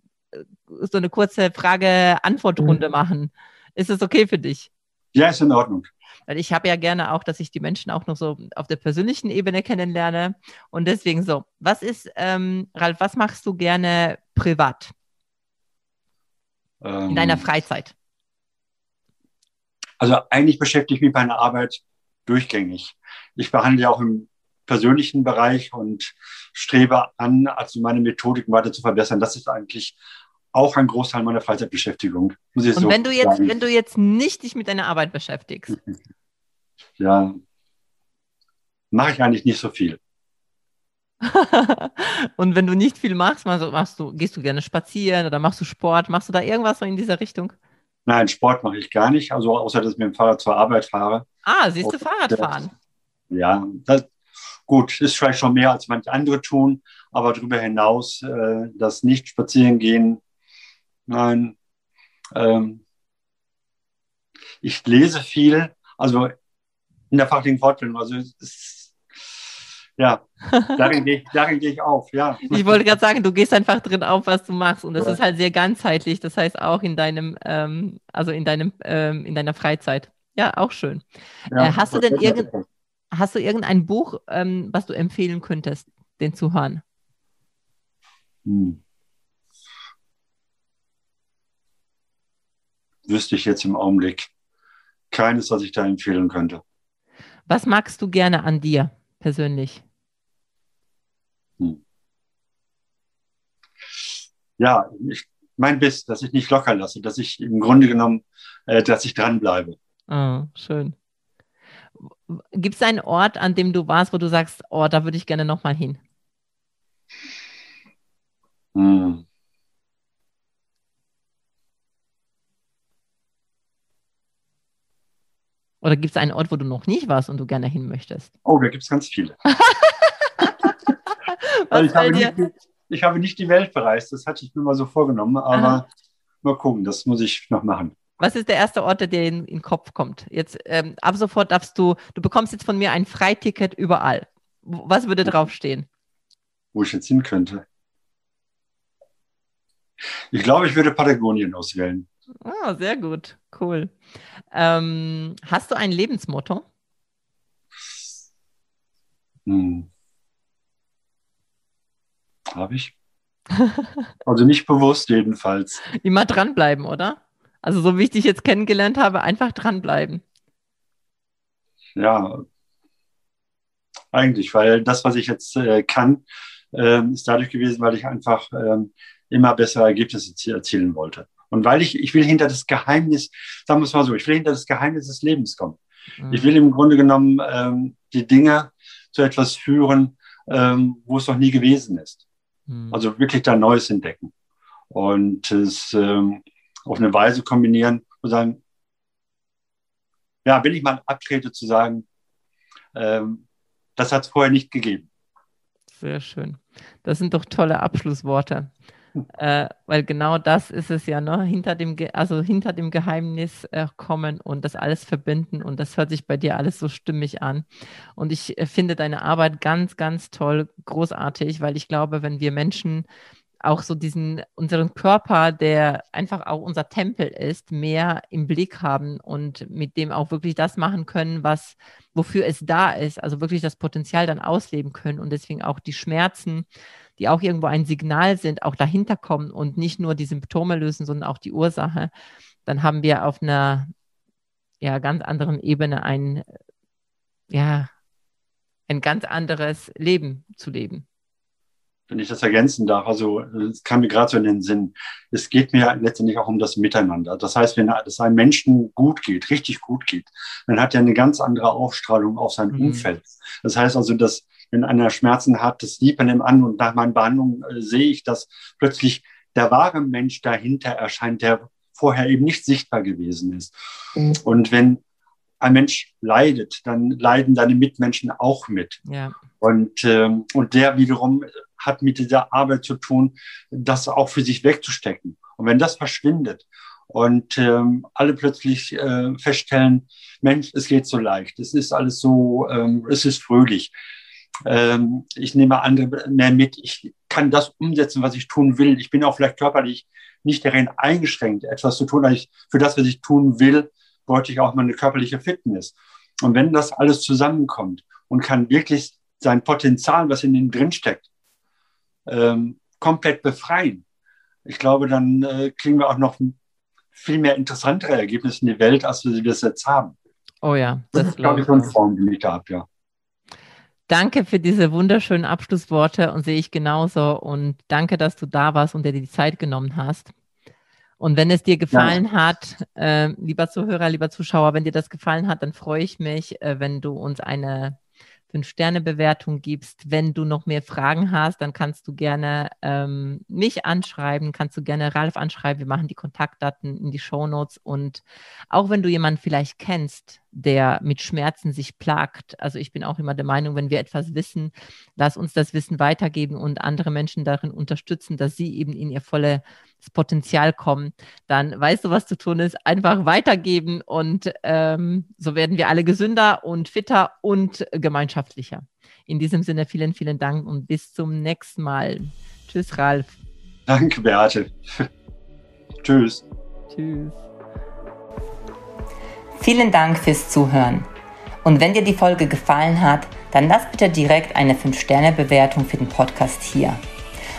so eine kurze Frage-Antwort-Runde mhm. machen. Ist es okay für dich? Ja, ist in Ordnung. Weil ich habe ja gerne auch, dass ich die Menschen auch noch so auf der persönlichen Ebene kennenlerne. Und deswegen so, was ist, ähm, Ralf, was machst du gerne privat? Ähm, in deiner ähm. Freizeit? Also eigentlich beschäftige ich mich bei meiner Arbeit durchgängig. Ich behandle ja auch im persönlichen Bereich und strebe an, also meine Methodiken weiter zu verbessern. Das ist eigentlich auch ein Großteil meiner Freizeitbeschäftigung. und so wenn du jetzt, sagen. wenn du jetzt nicht dich mit deiner Arbeit beschäftigst? Ja, mache ich eigentlich nicht so viel. und wenn du nicht viel machst, machst du, gehst du gerne spazieren oder machst du Sport? Machst du da irgendwas in dieser Richtung? Nein, Sport mache ich gar nicht, also außer dass ich mit dem Fahrrad zur Arbeit fahre. Ah, siehst du Fahrradfahren? Ja, das, gut, ist vielleicht schon mehr als manche andere tun, aber darüber hinaus äh, das nicht spazieren gehen Nein. Ähm, ich lese viel, also in der fachlichen Fortbildung. Also es, ja, darin gehe ich, darin gehe ich auf, ja. Ich wollte gerade sagen, du gehst einfach drin auf, was du machst. Und das ja. ist halt sehr ganzheitlich. Das heißt auch in deinem, ähm, also in deinem, ähm, in deiner Freizeit. Ja, auch schön. Ja, äh, hast du denn irgend, hast du irgendein Buch, ähm, was du empfehlen könntest, den Zuhörern? Hm. Wüsste ich jetzt im Augenblick keines, was ich da empfehlen könnte. Was magst du gerne an dir persönlich? Hm. Ja, ich, mein Biss, dass ich nicht locker lasse, dass ich im Grunde genommen, äh, dass ich dranbleibe. Oh, schön. Gibt es einen Ort, an dem du warst, wo du sagst, oh, da würde ich gerne nochmal hin? Hm. Oder gibt es einen Ort, wo du noch nicht warst und du gerne hin möchtest? Oh, da gibt es ganz viele. ich, habe nicht, ich, habe nicht, die Welt bereist, das hatte ich mir mal so vorgenommen, aber Aha. mal gucken, das muss ich noch machen. Was ist der erste Ort, der dir in, in den Kopf kommt? Jetzt ähm, ab sofort darfst du, du bekommst jetzt von mir ein Freiticket überall. Was würde draufstehen? Wo ich jetzt hin könnte. Ich glaube, ich würde Patagonien auswählen. Ah, sehr gut, cool. Ähm, hast du ein Lebensmotto? Hm. Habe ich. also nicht bewusst jedenfalls. Immer dranbleiben, oder? Also so wie ich dich jetzt kennengelernt habe, einfach dranbleiben. Ja, eigentlich, weil das, was ich jetzt äh, kann, äh, ist dadurch gewesen, weil ich einfach äh, immer bessere Ergebnisse erzielen wollte. Und weil ich, ich will hinter das Geheimnis, sagen wir es mal so, ich will hinter das Geheimnis des Lebens kommen. Mhm. Ich will im Grunde genommen ähm, die Dinge zu etwas führen, ähm, wo es noch nie gewesen ist. Mhm. Also wirklich da Neues entdecken. Und es ähm, auf eine Weise kombinieren und sagen, ja, wenn ich mal abtrete, zu sagen, ähm, das hat es vorher nicht gegeben. Sehr schön. Das sind doch tolle Abschlussworte äh, weil genau das ist es ja, ne? hinter dem, also hinter dem Geheimnis äh, kommen und das alles verbinden und das hört sich bei dir alles so stimmig an. Und ich äh, finde deine Arbeit ganz, ganz toll, großartig, weil ich glaube, wenn wir Menschen auch so diesen, unseren Körper, der einfach auch unser Tempel ist, mehr im Blick haben und mit dem auch wirklich das machen können, was, wofür es da ist, also wirklich das Potenzial dann ausleben können und deswegen auch die Schmerzen die auch irgendwo ein Signal sind, auch dahinter kommen und nicht nur die Symptome lösen, sondern auch die Ursache, dann haben wir auf einer ja, ganz anderen Ebene ein, ja, ein ganz anderes Leben zu leben. Wenn ich das ergänzen darf, also es kam mir gerade so in den Sinn, es geht mir letztendlich auch um das Miteinander. Das heißt, wenn es einem Menschen gut geht, richtig gut geht, dann hat er eine ganz andere Ausstrahlung auf sein mhm. Umfeld. Das heißt also, dass wenn einer Schmerzen hat, das sieht man ihm an und nach meinen Behandlungen äh, sehe ich, dass plötzlich der wahre Mensch dahinter erscheint, der vorher eben nicht sichtbar gewesen ist. Mhm. Und wenn ein Mensch leidet, dann leiden deine Mitmenschen auch mit. Ja. Und, ähm, und der wiederum hat mit dieser Arbeit zu tun, das auch für sich wegzustecken. Und wenn das verschwindet und ähm, alle plötzlich äh, feststellen, Mensch, es geht so leicht, es ist alles so, ähm, es ist fröhlich. Ähm, ich nehme andere mehr mit, ich kann das umsetzen, was ich tun will. Ich bin auch vielleicht körperlich nicht darin eingeschränkt, etwas zu tun. Also ich, für das, was ich tun will, bräuchte ich auch meine körperliche Fitness. Und wenn das alles zusammenkommt und kann wirklich sein Potenzial, was in ihm drinsteckt, ähm, komplett befreien, ich glaube, dann äh, kriegen wir auch noch viel mehr interessantere Ergebnisse in die Welt, als wir sie jetzt haben. Oh ja, das, das ist, glaube ich, so eine Form, die ich da habe, ja. Danke für diese wunderschönen Abschlussworte und sehe ich genauso. Und danke, dass du da warst und dir die Zeit genommen hast. Und wenn es dir gefallen ja. hat, äh, lieber Zuhörer, lieber Zuschauer, wenn dir das gefallen hat, dann freue ich mich, äh, wenn du uns eine Fünf-Sterne-Bewertung gibst. Wenn du noch mehr Fragen hast, dann kannst du gerne ähm, mich anschreiben, kannst du gerne Ralf anschreiben. Wir machen die Kontaktdaten in die Show Notes. Und auch wenn du jemanden vielleicht kennst, der mit Schmerzen sich plagt. Also ich bin auch immer der Meinung, wenn wir etwas wissen, lass uns das Wissen weitergeben und andere Menschen darin unterstützen, dass sie eben in ihr volles Potenzial kommen. Dann weißt du, was zu tun ist. Einfach weitergeben und ähm, so werden wir alle gesünder und fitter und gemeinschaftlicher. In diesem Sinne vielen, vielen Dank und bis zum nächsten Mal. Tschüss, Ralf. Danke, Beate. Tschüss. Tschüss. Vielen Dank fürs Zuhören. Und wenn dir die Folge gefallen hat, dann lass bitte direkt eine 5-Sterne-Bewertung für den Podcast hier.